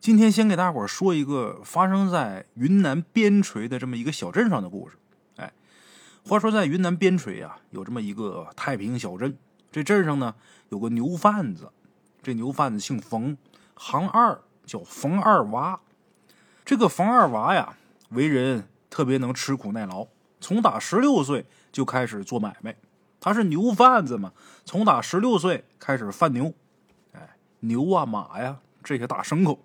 今天先给大伙儿说一个发生在云南边陲的这么一个小镇上的故事。哎，话说在云南边陲啊，有这么一个太平小镇，这镇上呢有个牛贩子，这牛贩子姓冯，行二，叫冯二娃。这个冯二娃呀，为人特别能吃苦耐劳，从打十六岁就开始做买卖。他是牛贩子嘛，从打十六岁开始贩牛，哎，牛啊马呀这些大牲口。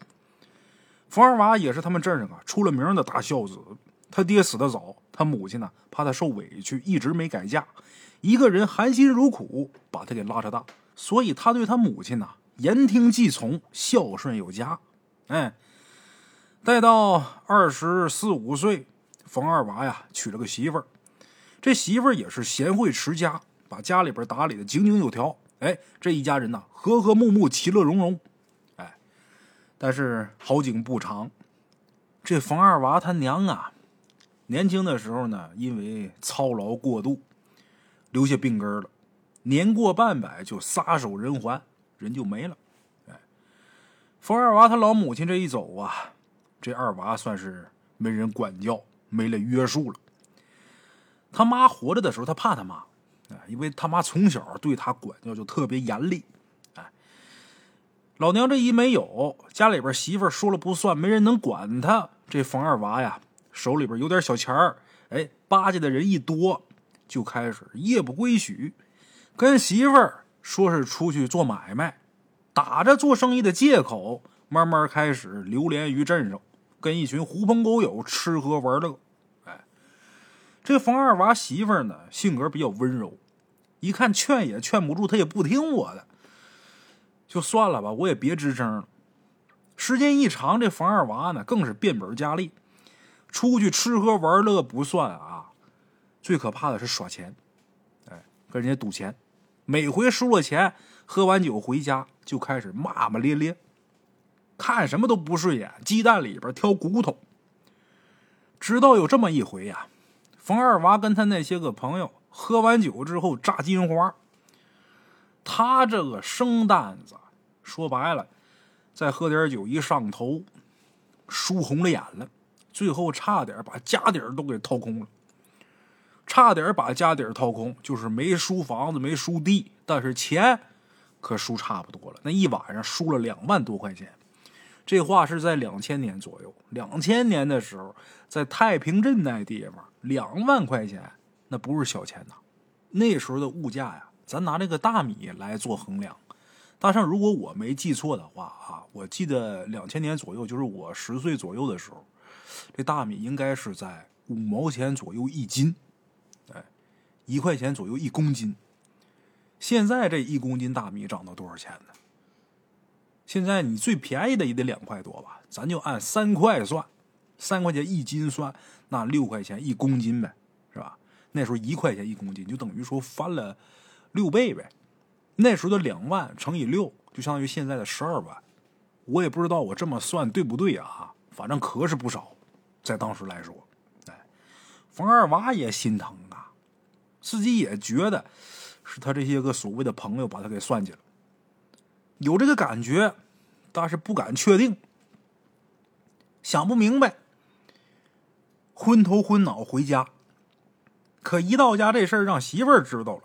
冯二娃也是他们镇上啊出了名的大孝子。他爹死的早，他母亲呢怕他受委屈，一直没改嫁，一个人含辛茹苦把他给拉扯大，所以他对他母亲呐言听计从，孝顺有加。哎，待到二十四五岁，冯二娃呀娶了个媳妇儿。这媳妇儿也是贤惠持家，把家里边打理的井井有条。哎，这一家人呐，和和睦睦，其乐融融。但是好景不长，这冯二娃他娘啊，年轻的时候呢，因为操劳过度，留下病根了，年过半百就撒手人寰，人就没了。哎，冯二娃他老母亲这一走啊，这二娃算是没人管教，没了约束了。他妈活着的时候，他怕他妈，啊，因为他妈从小对他管教就特别严厉，老娘这一没有，家里边媳妇说了不算，没人能管他。这冯二娃呀，手里边有点小钱儿，哎，巴结的人一多，就开始夜不归宿，跟媳妇儿说是出去做买卖，打着做生意的借口，慢慢开始流连于镇上，跟一群狐朋狗友吃喝玩乐。哎这冯二娃媳妇儿呢，性格比较温柔，一看劝也劝不住，他也不听我的，就算了吧，我也别吱声了。时间一长，这冯二娃呢，更是变本加厉，出去吃喝玩乐不算啊，最可怕的是耍钱，哎，跟人家赌钱，每回输了钱，喝完酒回家就开始骂骂咧咧，看什么都不顺眼，鸡蛋里边挑骨头。直到有这么一回呀。冯二娃跟他那些个朋友喝完酒之后炸金花，他这个生担子，说白了，再喝点酒一上头，输红了眼了，最后差点把家底儿都给掏空了。差点把家底儿掏空，就是没输房子，没输地，但是钱可输差不多了。那一晚上输了两万多块钱。这话是在两千年左右，两千年的时候，在太平镇那地方，两万块钱那不是小钱呐。那时候的物价呀，咱拿这个大米来做衡量。大圣，如果我没记错的话啊，我记得两千年左右，就是我十岁左右的时候，这大米应该是在五毛钱左右一斤，哎，一块钱左右一公斤。现在这一公斤大米涨到多少钱呢？现在你最便宜的也得两块多吧，咱就按三块算，三块钱一斤算，那六块钱一公斤呗，是吧？那时候一块钱一公斤，就等于说翻了六倍呗。那时候的两万乘以六，就相当于现在的十二万。我也不知道我这么算对不对啊，反正可是不少，在当时来说，哎，冯二娃也心疼啊，自己也觉得是他这些个所谓的朋友把他给算计了。有这个感觉，但是不敢确定，想不明白，昏头昏脑回家。可一到家，这事儿让媳妇儿知道了，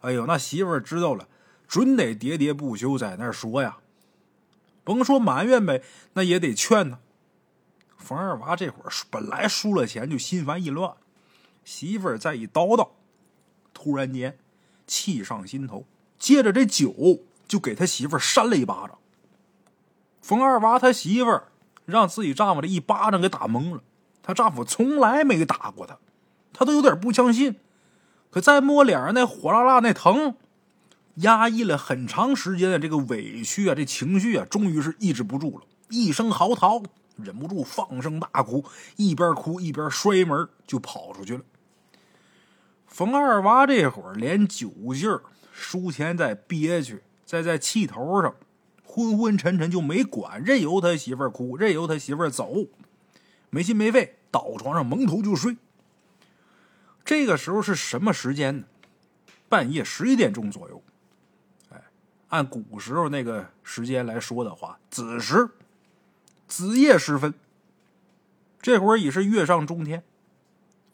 哎呦，那媳妇儿知道了，准得喋喋不休在那儿说呀。甭说埋怨呗，那也得劝呢。冯二娃这会儿本来输了钱就心烦意乱，媳妇儿再一叨叨，突然间气上心头，借着这酒。就给他媳妇儿扇了一巴掌。冯二娃他媳妇儿让自己丈夫这一巴掌给打懵了，她丈夫从来没打过她，她都有点不相信。可再摸脸上那火辣辣那疼，压抑了很长时间的这个委屈啊，这情绪啊，终于是抑制不住了，一声嚎啕，忍不住放声大哭，一边哭一边摔门就跑出去了。冯二娃这会儿连酒劲儿，输钱再憋屈。再在气头上，昏昏沉沉就没管，任由他媳妇儿哭，任由他媳妇儿走，没心没肺，倒床上蒙头就睡。这个时候是什么时间呢？半夜十一点钟左右。按古时候那个时间来说的话，子时，子夜时分，这会儿已是月上中天。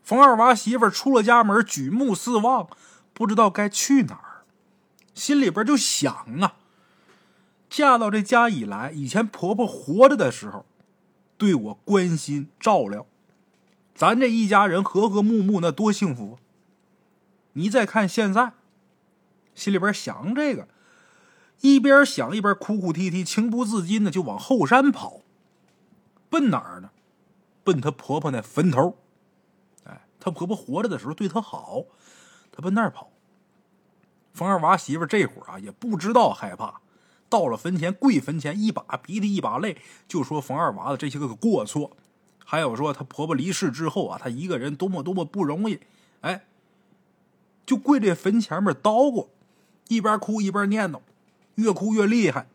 冯二娃媳妇出了家门，举目四望，不知道该去哪儿，心里边就想啊：嫁到这家以来，以前婆婆活着的时候，对我关心照料，咱这一家人和和睦睦，那多幸福。你再看现在，心里边想这个，一边想一边哭哭啼啼，情不自禁的就往后山跑，奔哪儿呢？奔她婆婆那坟头。哎她婆婆活着的时候对她好，她奔那儿跑。冯二娃媳妇这会儿啊也不知道害怕，到了坟前跪坟前，一把鼻涕一把泪，就说冯二娃的这些个过错，还有说她婆婆离世之后啊，她一个人多么多么不容易，哎，就跪这坟前面叨咕，一边哭一边念叨，越哭越厉害。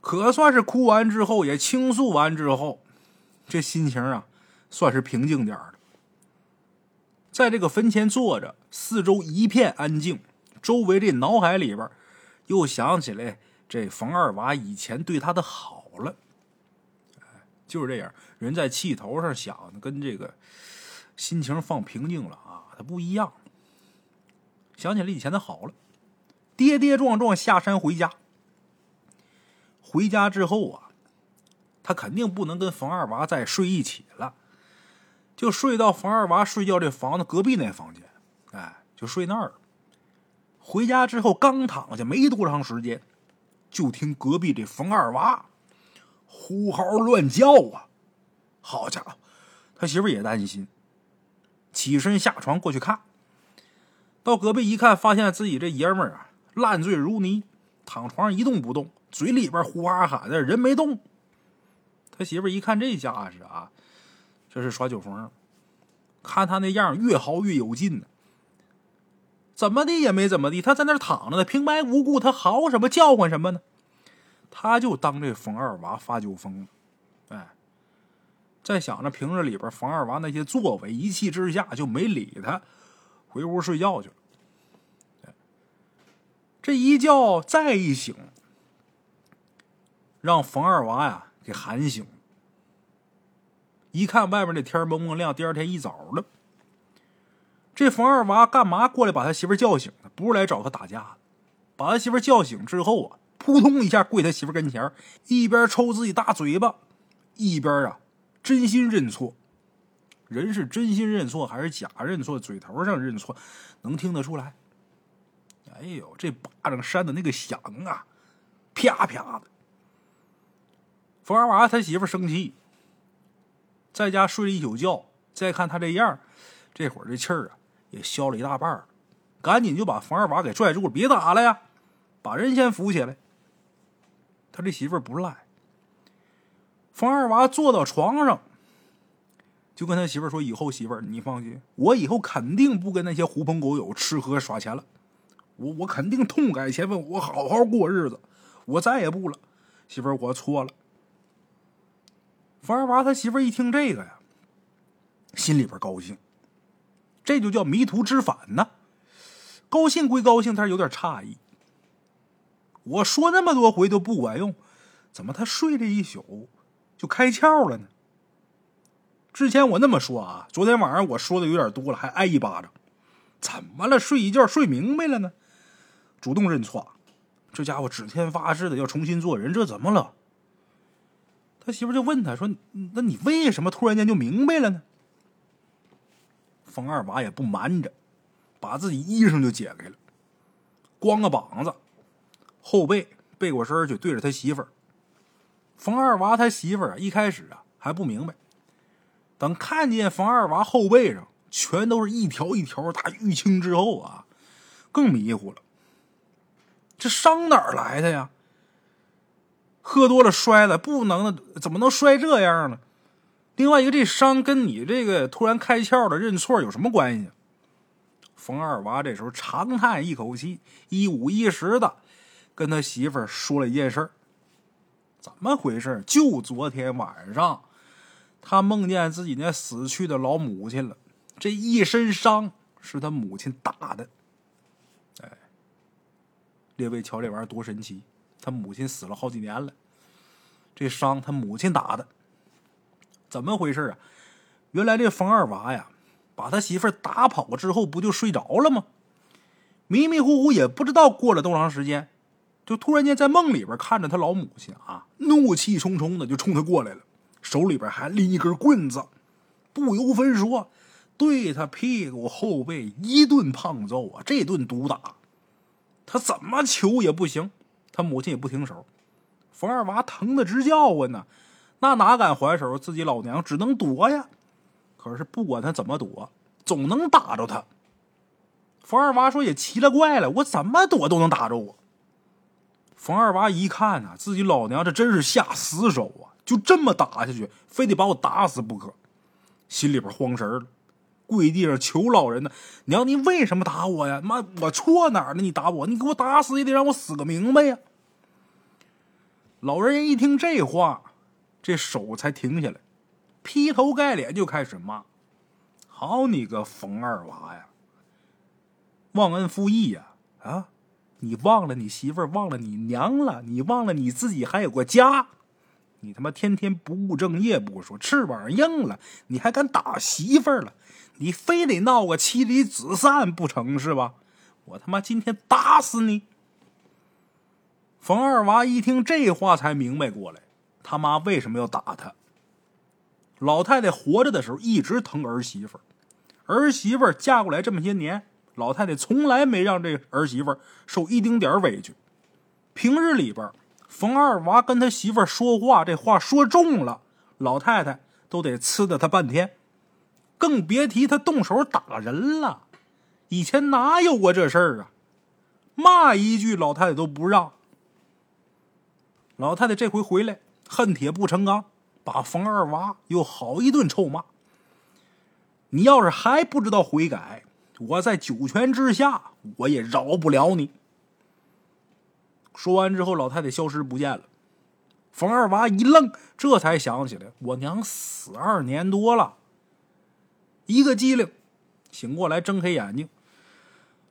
可算是哭完之后，也倾诉完之后，这心情啊算是平静点儿在这个坟前坐着，四周一片安静，周围这脑海里边又想起来这冯二娃以前对他的好了，就是这样，人在气头上想的跟这个心情放平静了啊，他不一样。想起来以前的好了，跌跌撞撞下山回家。回家之后啊，他肯定不能跟冯二娃再睡一起了。就睡到冯二娃睡觉这房子隔壁那房间，哎，就睡那儿了。回家之后刚躺下没多长时间，就听隔壁这冯二娃呼嚎乱叫啊！好家伙，他媳妇也担心，起身下床过去看。到隔壁一看，发现自己这爷们儿啊烂醉如泥，躺床上一动不动，嘴里边呼哈喊的，人没动。他媳妇一看这架势啊！这是耍酒疯，看他那样越嚎越有劲呢。怎么的也没怎么地，他在那躺着呢，平白无故他嚎什么叫唤什么呢？他就当这冯二娃发酒疯了，哎，在想着平日里边冯二娃那些作为，一气之下就没理他，回屋睡觉去了。这一觉再一醒，让冯二娃呀给喊醒。一看外面这天蒙蒙亮，第二天一早了，这冯二娃干嘛过来把他媳妇叫醒的？不是来找他打架的。把他媳妇叫醒之后啊，扑通一下跪他媳妇跟前，一边抽自己大嘴巴，一边啊真心认错。人是真心认错还是假认错？嘴头上认错，能听得出来。哎呦，这巴掌扇的那个响啊，啪啪的。冯二娃他媳妇生气。在家睡了一宿觉，再看他这样，这会儿这气儿啊也消了一大半赶紧就把冯二娃给拽住了，别打了呀，把人先扶起来。他这媳妇不赖。冯二娃坐到床上，就跟他媳妇说：“以后媳妇儿，你放心，我以后肯定不跟那些狐朋狗友吃喝耍钱了，我我肯定痛改前非，我好好过日子，我再也不了。媳妇儿，我错了。”冯二娃他媳妇一听这个呀，心里边高兴，这就叫迷途知返呢。高兴归高兴，他是有点诧异。我说那么多回都不管用，怎么他睡这一宿就开窍了呢？之前我那么说啊，昨天晚上我说的有点多了，还挨一巴掌。怎么了？睡一觉睡明白了呢？主动认错，这家伙指天发誓的要重新做人，这怎么了？他媳妇就问他说：“那你为什么突然间就明白了呢？”冯二娃也不瞒着，把自己衣裳就解开了，光个膀子，后背背过身去对着他媳妇儿。冯二娃他媳妇儿啊，一开始啊还不明白，等看见冯二娃后背上全都是一条一条大淤青之后啊，更迷糊了。这伤哪儿来的呀？喝多了摔了，不能怎么能摔这样呢？另外一个，这伤跟你这个突然开窍的认错有什么关系？冯二娃这时候长叹一口气，一五一十的跟他媳妇儿说了一件事儿怎么回事？就昨天晚上，他梦见自己那死去的老母亲了，这一身伤是他母亲打的。哎，列位瞧这玩意儿多神奇！他母亲死了好几年了，这伤他母亲打的。怎么回事啊？原来这冯二娃呀，把他媳妇打跑之后，不就睡着了吗？迷迷糊糊也不知道过了多长时间，就突然间在梦里边看着他老母亲啊，怒气冲冲的就冲他过来了，手里边还拎一根棍子，不由分说，对他屁股后背一顿胖揍啊！这顿毒打，他怎么求也不行，他母亲也不停手，冯二娃疼的直叫唤呢，那哪敢还手？自己老娘只能躲呀。可是不管他怎么躲，总能打着他。冯二娃说：“也奇了怪了，我怎么躲都能打着我。”冯二娃一看呐，自己老娘这真是下死手啊！就这么打下去，非得把我打死不可，心里边慌神了，跪地上求老人呢：“娘，你为什么打我呀？妈，我错哪儿了？你打我，你给我打死也得让我死个明白呀！”老人一听这话，这手才停下来，劈头盖脸就开始骂：“好你个冯二娃呀！”忘恩负义呀！啊，你忘了你媳妇儿，忘了你娘了，你忘了你自己还有个家，你他妈天天不务正业不说，翅膀硬了，你还敢打媳妇儿了？你非得闹个妻离子散不成是吧？我他妈今天打死你！冯二娃一听这话才明白过来，他妈为什么要打他？老太太活着的时候一直疼儿媳妇儿，儿媳妇儿嫁过来这么些年。老太太从来没让这儿媳妇儿受一丁点儿委屈。平日里边，冯二娃跟他媳妇儿说话，这话说重了，老太太都得呲的他半天，更别提他动手打人了。以前哪有过这事儿啊？骂一句，老太太都不让。老太太这回回来，恨铁不成钢，把冯二娃又好一顿臭骂。你要是还不知道悔改，我在九泉之下，我也饶不了你。说完之后，老太太消失不见了。冯二娃一愣，这才想起来，我娘死二年多了。一个机灵，醒过来，睁开眼睛，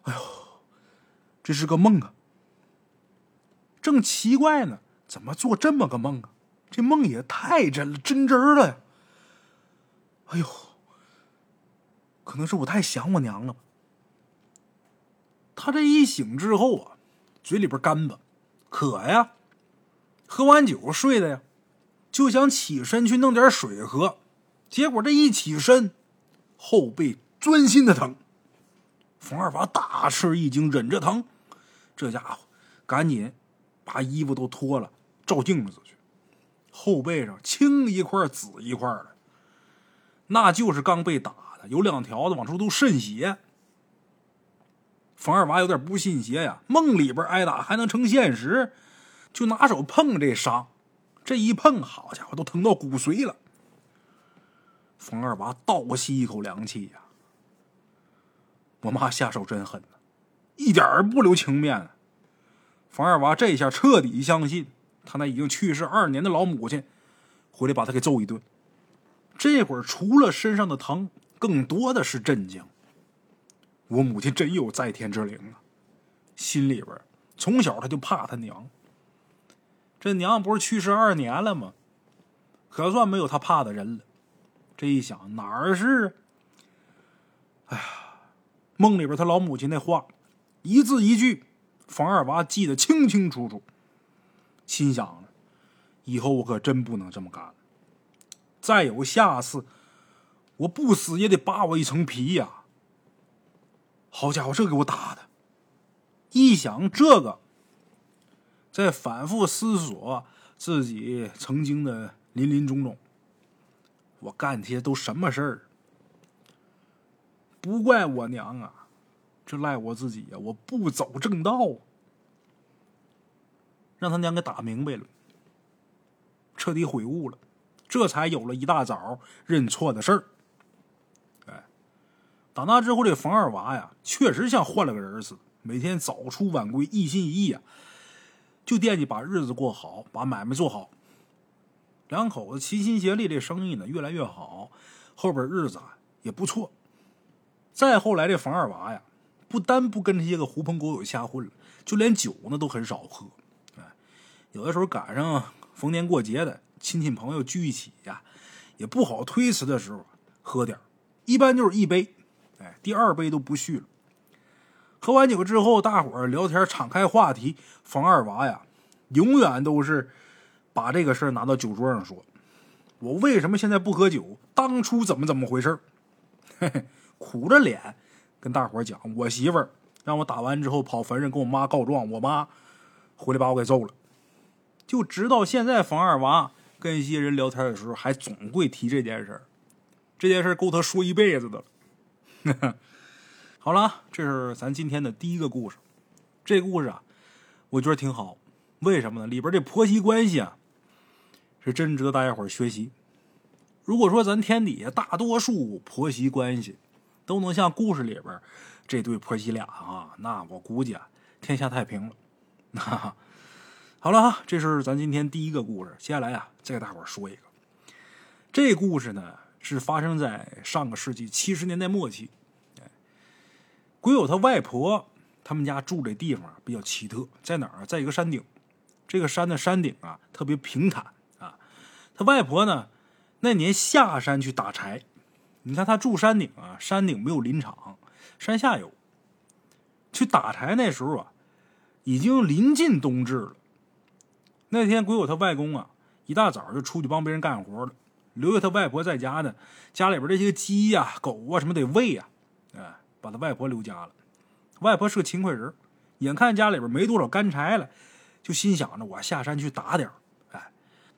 哎呦，这是个梦啊！正奇怪呢，怎么做这么个梦啊？这梦也太真了，真真了呀！哎呦！可能是我太想我娘了。他这一醒之后啊，嘴里边干巴，渴呀，喝完酒睡的呀，就想起身去弄点水喝。结果这一起身，后背钻心的疼。冯二娃大吃一惊，忍着疼，这家伙赶紧把衣服都脱了，照镜子去，后背上青一块紫一块的，那就是刚被打的。有两条子往出都渗血，冯二娃有点不信邪呀。梦里边挨打还能成现实？就拿手碰这伤，这一碰，好家伙，都疼到骨髓了。冯二娃倒吸一口凉气呀！我妈下手真狠呐，一点儿不留情面。冯二娃这下彻底相信，他那已经去世二年的老母亲回来把他给揍一顿。这会儿除了身上的疼。更多的是震惊。我母亲真有在天之灵啊！心里边从小他就怕他娘。这娘不是去世二年了吗？可算没有他怕的人了。这一想哪儿是？哎呀，梦里边他老母亲那话，一字一句，房二娃记得清清楚楚。心想了，以后我可真不能这么干了。再有下次。我不死也得扒我一层皮呀！好家伙，这给我打的！一想这个，在反复思索自己曾经的林林种种，我干这些都什么事儿？不怪我娘啊，这赖我自己呀！我不走正道，让他娘给打明白了，彻底悔悟了，这才有了一大早认错的事儿。哎打那之后，这冯二娃呀，确实像换了个人似的，每天早出晚归，一心一意啊，就惦记把日子过好，把买卖做好。两口子齐心协力，这生意呢越来越好，后边日子啊也不错。再后来，这冯二娃呀，不单不跟这些个狐朋狗友瞎混了，就连酒呢都很少喝。哎，有的时候赶上逢年过节的，亲戚朋友聚一起呀，也不好推辞的时候，喝点一般就是一杯，哎，第二杯都不续了。喝完酒之后，大伙儿聊天，敞开话题。房二娃呀，永远都是把这个事儿拿到酒桌上说。我为什么现在不喝酒？当初怎么怎么回事嘿嘿，苦着脸跟大伙讲，我媳妇儿让我打完之后跑坟上跟我妈告状，我妈回来把我给揍了。就直到现在，房二娃跟一些人聊天的时候，还总会提这件事儿。这件事够他说一辈子的了。好了，这是咱今天的第一个故事。这故事啊，我觉得挺好。为什么呢？里边这婆媳关系啊。是真值得大家伙学习。如果说咱天底下大多数婆媳关系都能像故事里边这对婆媳俩啊，那我估计啊，天下太平了。哈，好了哈，这是咱今天第一个故事。接下来啊，再给大伙说一个。这故事呢是发生在上个世纪七十年代末期。鬼友他外婆他们家住这地方比较奇特，在哪儿？在一个山顶。这个山的山顶啊特别平坦。他外婆呢，那年下山去打柴。你看他住山顶啊，山顶没有林场，山下有。去打柴那时候啊，已经临近冬至了。那天鬼友他外公啊，一大早就出去帮别人干活了，留下他外婆在家呢。家里边这些鸡呀、狗啊什么得喂呀，哎，把他外婆留家了。外婆是个勤快人，眼看家里边没多少干柴了，就心想着我下山去打点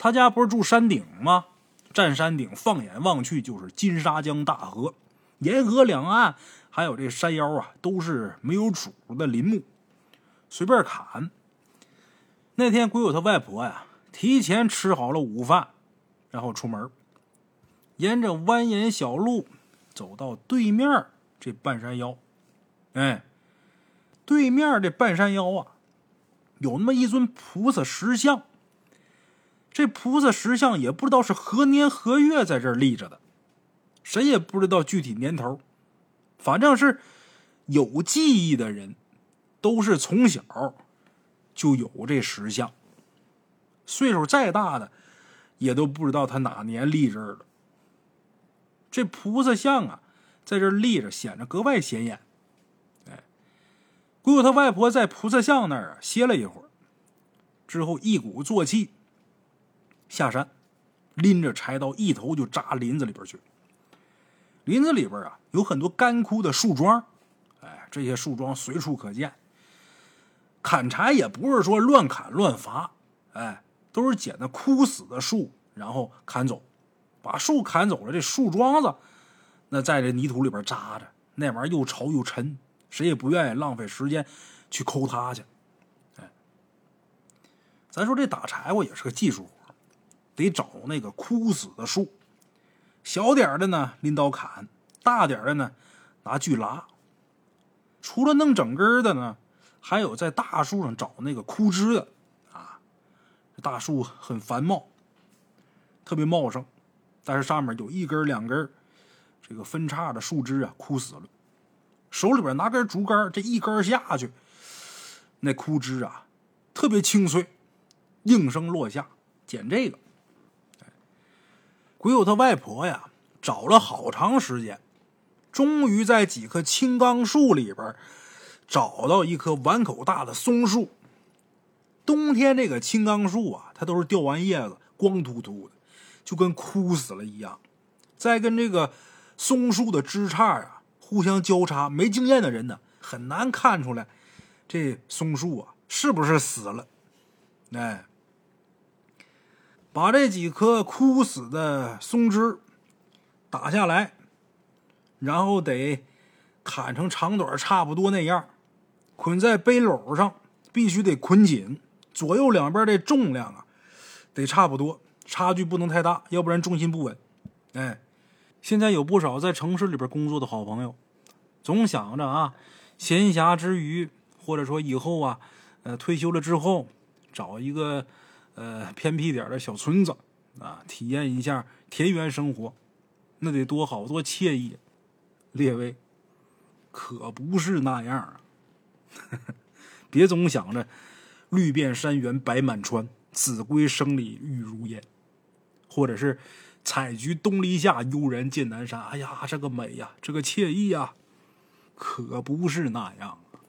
他家不是住山顶吗？站山顶，放眼望去就是金沙江大河，沿河两岸还有这山腰啊，都是没有主的林木，随便砍。那天鬼友他外婆呀，提前吃好了午饭，然后出门，沿着蜿蜒小路走到对面这半山腰。哎，对面这半山腰啊，有那么一尊菩萨石像。这菩萨石像也不知道是何年何月在这儿立着的，谁也不知道具体年头。反正是有记忆的人，都是从小就有这石像。岁数再大的，也都不知道他哪年立这儿的。这菩萨像啊，在这儿立着，显得格外显眼。哎，姑姑他外婆在菩萨像那儿啊歇了一会儿，之后一鼓作气。下山，拎着柴刀，一头就扎林子里边去。林子里边啊，有很多干枯的树桩，哎，这些树桩随处可见。砍柴也不是说乱砍乱伐，哎，都是捡的枯死的树，然后砍走，把树砍走了，这树桩子那在这泥土里边扎着，那玩意儿又潮又沉，谁也不愿意浪费时间去抠它去。哎，咱说这打柴火也是个技术活。得找那个枯死的树，小点的呢拎刀砍，大点的呢拿锯拉。除了弄整根的呢，还有在大树上找那个枯枝的啊。大树很繁茂，特别茂盛，但是上面有一根两根这个分叉的树枝啊，枯死了。手里边拿根竹竿，这一根下去，那枯枝啊特别清脆，应声落下。捡这个。鬼友他外婆呀，找了好长时间，终于在几棵青冈树里边找到一棵碗口大的松树。冬天这个青冈树啊，它都是掉完叶子，光秃秃的，就跟枯死了一样。再跟这个松树的枝杈啊互相交叉，没经验的人呢，很难看出来这松树啊是不是死了。哎。把这几棵枯死的松枝打下来，然后得砍成长短差不多那样，捆在背篓上，必须得捆紧，左右两边的重量啊得差不多，差距不能太大，要不然重心不稳。哎，现在有不少在城市里边工作的好朋友，总想着啊，闲暇之余，或者说以后啊，呃，退休了之后，找一个。呃，偏僻点的小村子啊，体验一下田园生活，那得多好多惬意。列位，可不是那样啊！别总想着绿遍山原白满川，子规声里玉如烟，或者是采菊东篱下，悠然见南山。哎呀，这个美呀，这个惬意呀，可不是那样啊！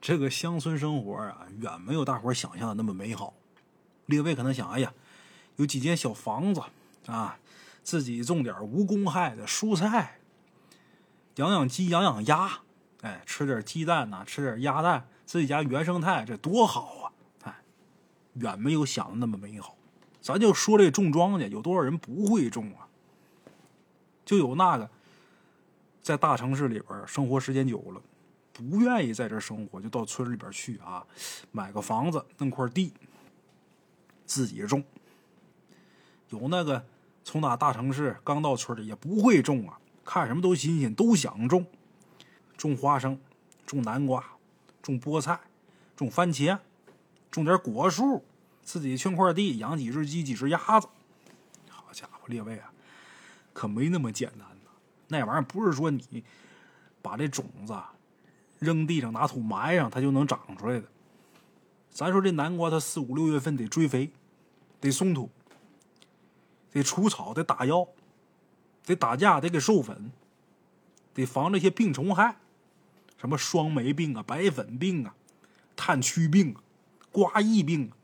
这个乡村生活啊，远没有大伙想象的那么美好。列位可能想，哎呀，有几间小房子啊，自己种点无公害的蔬菜，养养鸡，养养鸭，哎，吃点鸡蛋呐，吃点鸭蛋，自己家原生态，这多好啊！哎，远没有想的那么美好。咱就说这种庄稼，有多少人不会种啊？就有那个在大城市里边生活时间久了，不愿意在这生活，就到村里边去啊，买个房子，弄块地，自己种。有那个从哪大城市刚到村里也不会种啊，看什么都新鲜，都想种，种花生，种南瓜，种菠菜，种番茄，种点果树。自己圈块地，养几只鸡、几只鸭子。好家伙，列位啊，可没那么简单呐！那玩意儿不是说你把这种子扔地上，拿土埋上，它就能长出来的。咱说这南瓜，它四五六月份得追肥，得松土，得除草，得打药，得打架，得给授粉，得防这些病虫害，什么霜霉病啊、白粉病啊、炭疽病啊、瓜疫病啊。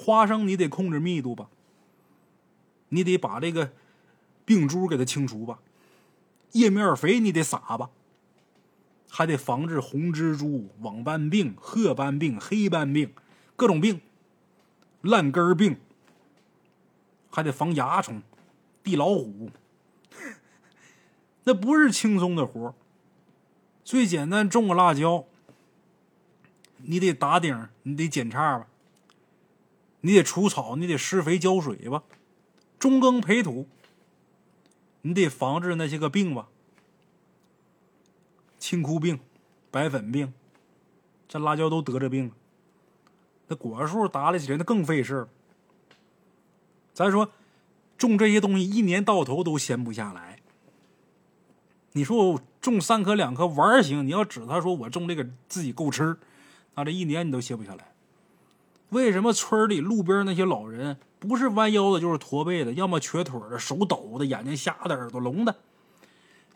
花生你得控制密度吧，你得把这个病株给它清除吧，叶面肥你得撒吧，还得防治红蜘蛛、网斑病、褐斑病、黑斑病，各种病，烂根病，还得防蚜虫、地老虎，那不是轻松的活最简单，种个辣椒，你得打顶，你得剪叉吧。你得除草，你得施肥浇水吧，中耕培土。你得防治那些个病吧，青枯病、白粉病，这辣椒都得这病。那果树打理起来那更费事咱说种这些东西，一年到头都闲不下来。你说我种三棵两棵玩行，你要指他说我种这个自己够吃，那这一年你都歇不下来。为什么村里路边那些老人不是弯腰的，就是驼背的，要么瘸腿的，手抖的，眼睛瞎的，耳朵聋的？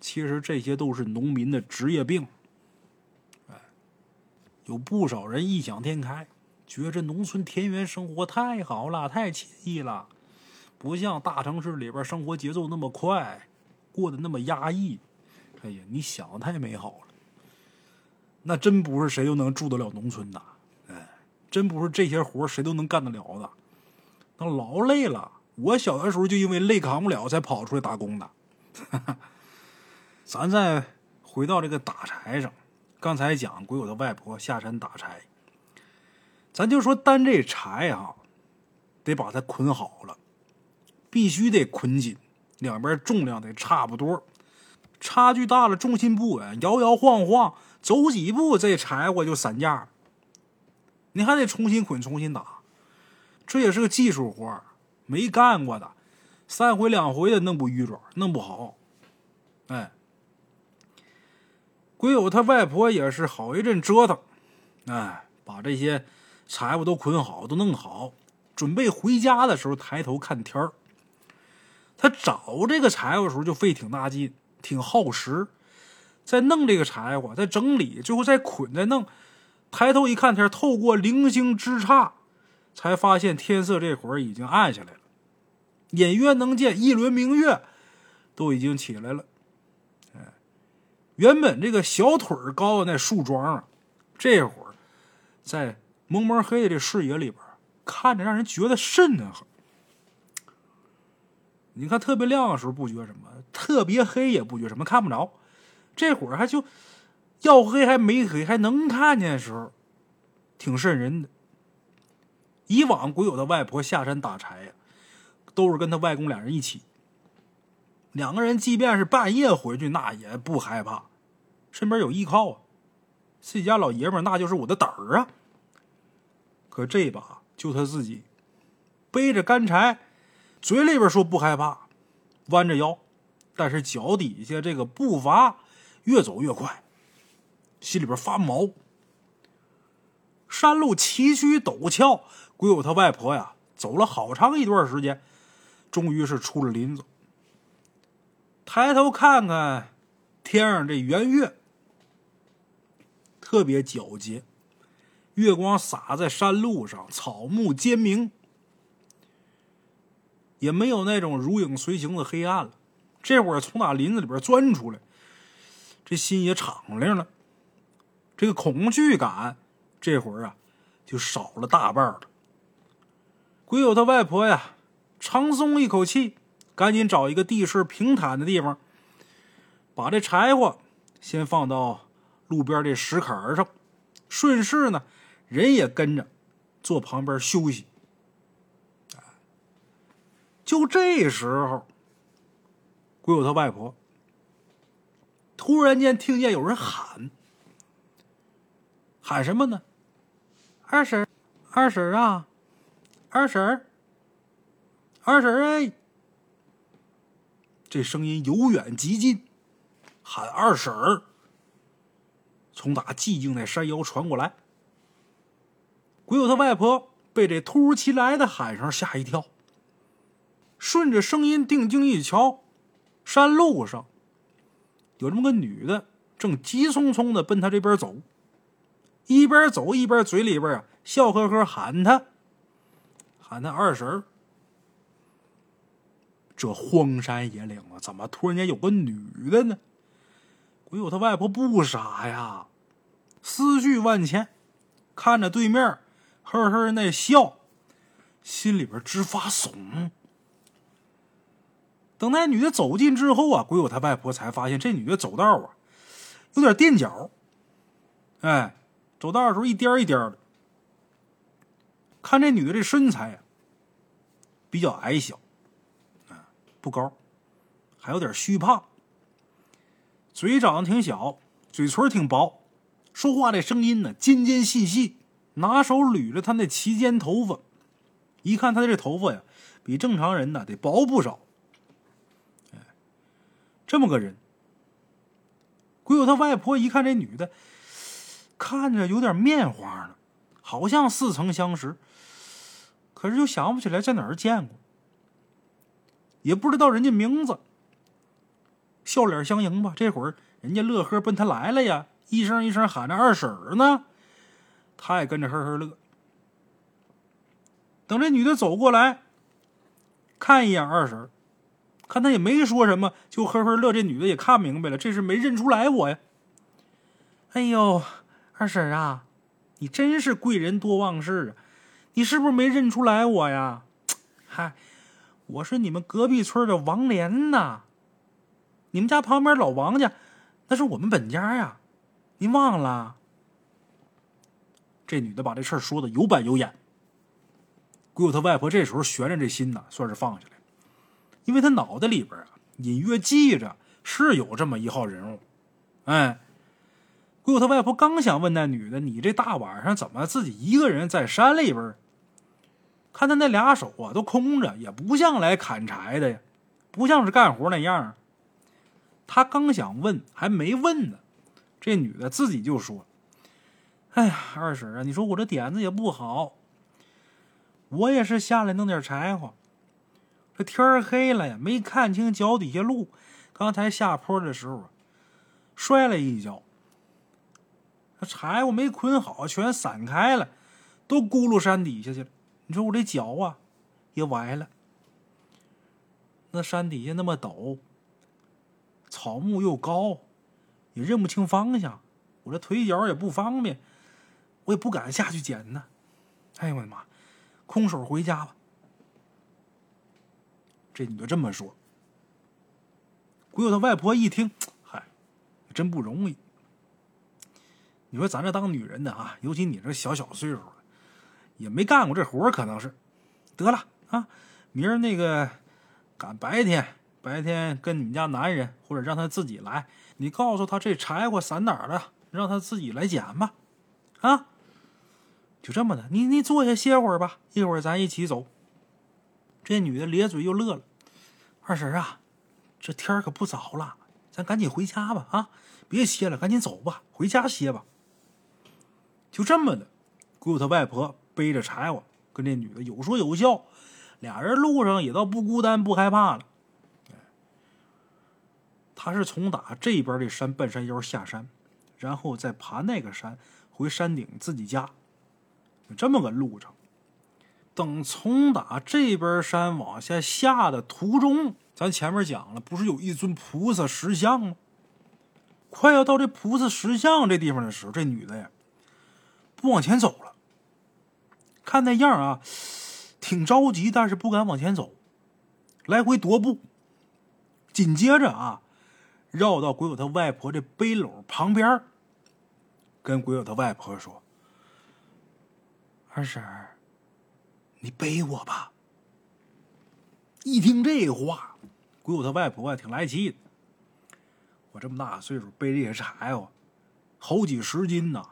其实这些都是农民的职业病。哎，有不少人异想天开，觉着农村田园生活太好了，太惬意了，不像大城市里边生活节奏那么快，过得那么压抑。哎呀，你想的太美好了，那真不是谁都能住得了农村的。哎真不是这些活谁都能干得了的，那劳累了。我小的时候就因为累扛不了，才跑出来打工的。哈 哈咱再回到这个打柴上，刚才讲鬼友的外婆下山打柴，咱就说担这柴哈，得把它捆好了，必须得捆紧，两边重量得差不多，差距大了重心不稳，摇摇晃晃走几步，这柴火就散架。你还得重新捆，重新打，这也是个技术活没干过的，三回两回的弄不淤爪，弄不好。哎，鬼友他外婆也是好一阵折腾，哎，把这些柴火都捆好，都弄好，准备回家的时候，抬头看天儿。他找这个柴火的时候就费挺大劲，挺耗时，在弄这个柴火，在整理，最后再捆，再弄。抬头一看天，透过零星之差，才发现天色这会儿已经暗下来了，隐约能见一轮明月，都已经起来了。原本这个小腿高的那树桩啊，这会儿在蒙蒙黑的这视野里边，看着让人觉得瘆得很。你看特别亮的时候不觉什么，特别黑也不觉什么，看不着。这会儿还就。要黑还没黑，还能看见的时候，挺瘆人的。以往鬼友的外婆下山打柴呀，都是跟他外公俩人一起。两个人即便是半夜回去，那也不害怕，身边有依靠啊。自己家老爷们那就是我的胆儿啊。可这把就他自己背着干柴，嘴里边说不害怕，弯着腰，但是脚底下这个步伐越走越快。心里边发毛。山路崎岖陡峭，鬼友他外婆呀，走了好长一段时间，终于是出了林子。抬头看看天上这圆月，特别皎洁，月光洒在山路上，草木皆明，也没有那种如影随形的黑暗了。这会儿从哪林子里边钻出来，这心也敞亮了，这个恐惧感这会儿啊就少了大半了。鬼友他外婆呀，长松一口气，赶紧找一个地势平坦的地方，把这柴火先放到路边这石坎上，顺势呢，人也跟着坐旁边休息。就这时候。鬼友他外婆突然间听见有人喊，喊什么呢？二婶，二婶啊，二婶，二婶哎！这声音由远及近，喊二婶儿，从打寂静的山腰传过来。鬼友他外婆被这突如其来的喊声吓一跳，顺着声音定睛一瞧。山路上有这么个女的，正急匆匆的奔他这边走，一边走一边嘴里边啊笑呵呵喊他，喊他二婶儿。这荒山野岭啊，怎么突然间有个女的呢？鬼友他外婆不傻呀，思绪万千，看着对面呵呵那笑，心里边直发怂。等那女的走近之后啊，鬼友他外婆才发现这女的走道啊有点垫脚，哎，走道的时候一颠一颠的。看这女的这身材啊，比较矮小，不高，还有点虚胖，嘴长得挺小，嘴唇挺薄，说话这声音呢尖尖细细，拿手捋着她那齐肩头发，一看她的这头发呀，比正常人呢得薄不少。这么个人，鬼友他外婆一看这女的，看着有点面花呢，好像似曾相识，可是又想不起来在哪儿见过，也不知道人家名字。笑脸相迎吧，这会儿人家乐呵奔他来了呀，一声一声喊着二婶儿呢，他也跟着呵呵乐。等这女的走过来，看一眼二婶儿。看他也没说什么，就呵呵乐。这女的也看明白了，这是没认出来我呀。哎呦，二婶啊，你真是贵人多忘事啊！你是不是没认出来我呀？嗨，我是你们隔壁村的王莲呐。你们家旁边老王家，那是我们本家呀。您忘了？这女的把这事儿说的有板有眼。鬼友他外婆这时候悬着这心呢，算是放下来。因为他脑袋里边啊，隐约记着是有这么一号人物，哎，鬼友他外婆刚想问那女的：“你这大晚上怎么自己一个人在山里边？”看他那俩手啊，都空着，也不像来砍柴的呀，不像是干活那样。他刚想问，还没问呢，这女的自己就说：“哎呀，二婶啊，你说我这点子也不好，我也是下来弄点柴火。”这天黑了呀，没看清脚底下路。刚才下坡的时候啊，摔了一跤。那柴火没捆好，全散开了，都咕噜山底下去了。你说我这脚啊，也崴了。那山底下那么陡，草木又高，也认不清方向。我这腿脚也不方便，我也不敢下去捡呢。哎呦我的妈，空手回家吧。这女的这么说，鬼友他外婆一听，嗨，真不容易。你说咱这当女人的啊，尤其你这小小岁数，也没干过这活可能是。得了啊，明儿那个赶白天，白天跟你们家男人，或者让他自己来，你告诉他这柴火散哪儿了，让他自己来捡吧。啊，就这么的，你你坐下歇会儿吧，一会儿咱一起走。这女的咧嘴又乐了，二婶啊，这天可不早了，咱赶紧回家吧啊！别歇了，赶紧走吧，回家歇吧。就这么的，姑姑她外婆背着柴火跟这女的有说有笑，俩人路上也倒不孤单不害怕了。他是从打这边的山半山腰下山，然后再爬那个山回山顶自己家，这么个路程。等从打这边山往下下的途中，咱前面讲了，不是有一尊菩萨石像吗？快要到这菩萨石像这地方的时候，这女的呀，不往前走了。看那样啊，挺着急，但是不敢往前走，来回踱步。紧接着啊。绕到鬼友他外婆这背篓旁边，跟鬼友他外婆说：“二婶儿，你背我吧。”一听这话，鬼友他外婆啊挺来气的。我这么大岁数背这些柴火，好几十斤呢！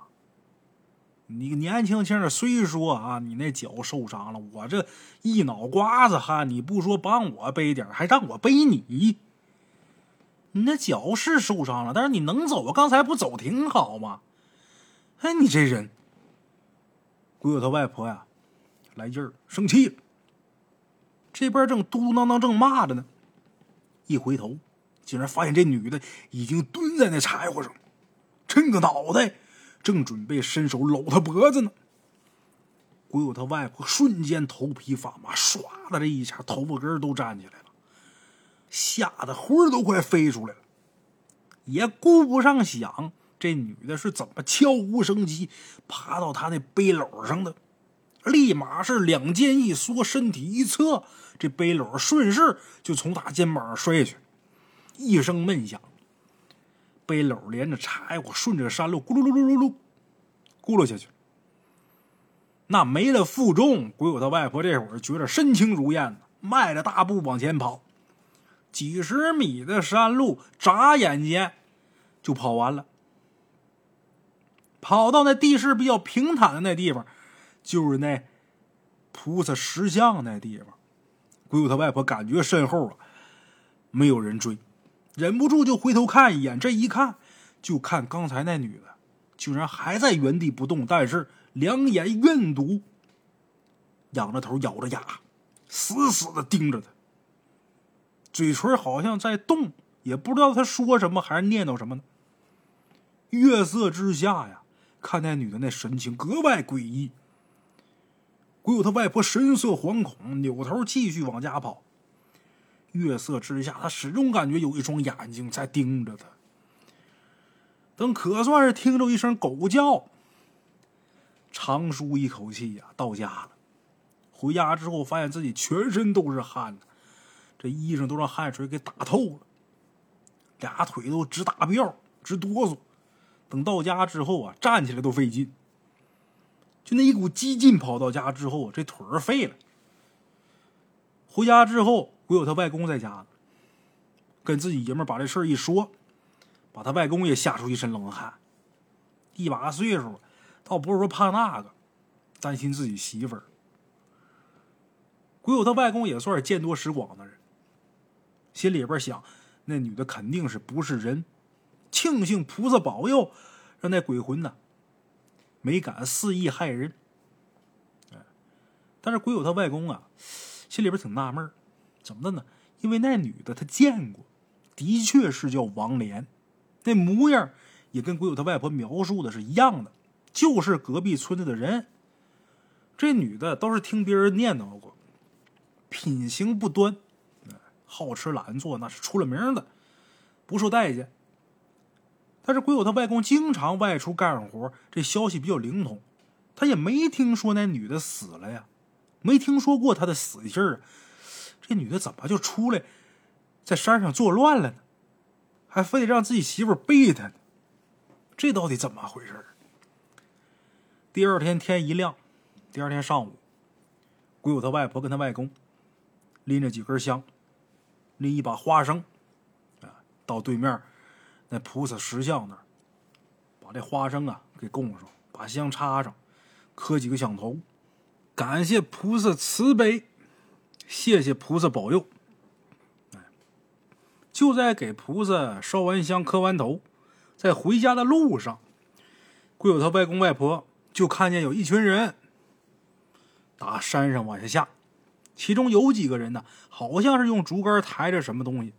你年轻轻的，虽说啊，你那脚受伤了，我这一脑瓜子汗，你不说帮我背点还让我背你。你那脚是受伤了，但是你能走啊？刚才不走挺好吗？哎，你这人，鬼友他外婆呀，来劲儿，生气了。这边正嘟嘟囔囔正骂着呢，一回头，竟然发现这女的已经蹲在那柴火上，抻个脑袋，正准备伸手搂他脖子呢。鬼友他外婆瞬间头皮发麻，唰的这一下，头发根都站起来了。吓得魂都快飞出来了，也顾不上想这女的是怎么悄无声息爬到他那背篓上的，立马是两肩一缩，身体一侧，这背篓顺势就从他肩膀上摔下去，一声闷响，背篓连着柴火顺着山路咕噜噜噜噜噜咕噜下去。那没了负重，鬼友他外婆这会儿觉得身轻如燕，迈着大步往前跑。几十米的山路，眨眼间就跑完了。跑到那地势比较平坦的那地方，就是那菩萨石像那地方。鬼友他外婆感觉身后啊没有人追，忍不住就回头看一眼。这一看，就看刚才那女的居然还在原地不动，但是两眼怨毒，仰着头，咬着牙，死死的盯着他。嘴唇好像在动，也不知道他说什么还是念叨什么呢。月色之下呀，看那女的那神情格外诡异。鬼友他外婆神色惶恐，扭头继续往家跑。月色之下，他始终感觉有一双眼睛在盯着他。等可算是听着一声狗叫，长舒一口气呀，到家了。回家之后，发现自己全身都是汗。这衣裳都让汗水给打透了，俩腿都直打飙，直哆嗦。等到家之后啊，站起来都费劲。就那一股激劲，跑到家之后，这腿儿废了。回家之后，鬼友他外公在家，跟自己爷们把这事儿一说，把他外公也吓出一身冷汗。一把岁数，倒不是说怕那个，担心自己媳妇儿。鬼友他外公也算是见多识广的人。心里边想，那女的肯定是不是人，庆幸菩萨保佑，让那鬼魂呢没敢肆意害人。但是鬼友他外公啊，心里边挺纳闷怎么的呢？因为那女的他见过，的确是叫王莲，那模样也跟鬼友他外婆描述的是一样的，就是隔壁村子的人。这女的倒是听别人念叨过，品行不端。好吃懒做，那是出了名的，不受待见。但是鬼友他外公经常外出干活，这消息比较灵通，他也没听说那女的死了呀，没听说过她的死信儿。这女的怎么就出来在山上作乱了呢？还非得让自己媳妇背他呢？这到底怎么回事？第二天天一亮，第二天上午，鬼友他外婆跟他外公拎着几根香。拎一把花生，啊，到对面那菩萨石像那儿，把这花生啊给供上，把香插上，磕几个响头，感谢菩萨慈悲，谢谢菩萨保佑。就在给菩萨烧完香、磕完头，在回家的路上，贵友他外公外婆就看见有一群人打山上往下下，其中有几个人呢，好像是用竹竿抬着什么东西。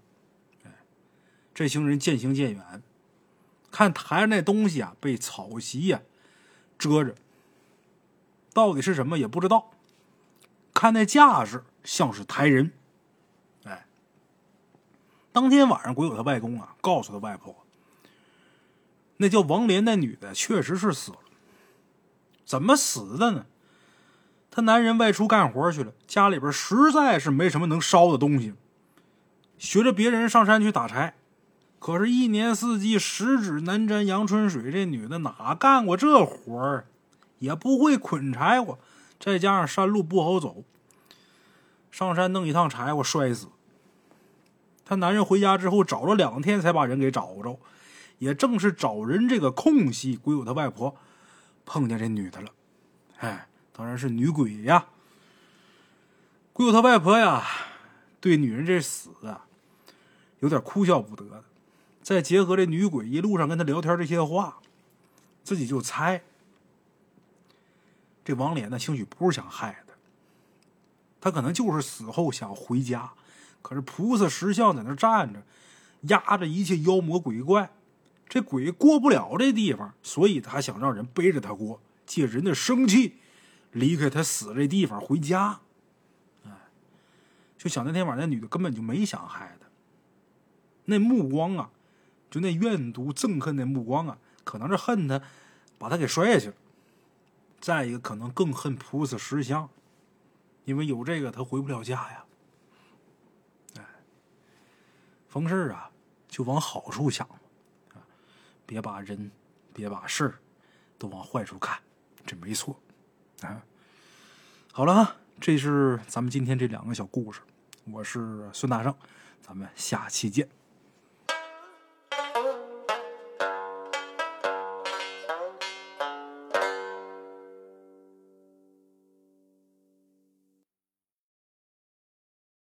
哎，这行人渐行渐远，看抬着那东西啊，被草席呀遮着，到底是什么也不知道。看那架势，像是抬人。哎，当天晚上，鬼友他外公啊，告诉他外婆，那叫王莲那女的确实是死了。怎么死的呢？他男人外出干活去了，家里边实在是没什么能烧的东西，学着别人上山去打柴。可是，一年四季十指难沾阳春水，这女的哪干过这活儿？也不会捆柴火，再加上山路不好走，上山弄一趟柴火摔死。他男人回家之后找了两天才把人给找着，也正是找人这个空隙，鬼友他外婆碰见这女的了，哎。当然是女鬼呀！鬼友他外婆呀，对女人这死啊，有点哭笑不得。再结合这女鬼一路上跟他聊天这些话，自己就猜，这王莲呢，兴许不是想害他，他可能就是死后想回家。可是菩萨石像在那站着，压着一切妖魔鬼怪，这鬼过不了这地方，所以他想让人背着他过，借人的生气。离开他死这地方回家，哎，就想那天晚上那女的根本就没想害他，那目光啊，就那怨毒憎恨那目光啊，可能是恨他把他给摔下去了。再一个，可能更恨菩萨石像，因为有这个他回不了家呀。哎，逢事啊就往好处想，啊，别把人，别把事都往坏处看，这没错。啊，好了哈，这是咱们今天这两个小故事。我是孙大圣，咱们下期见。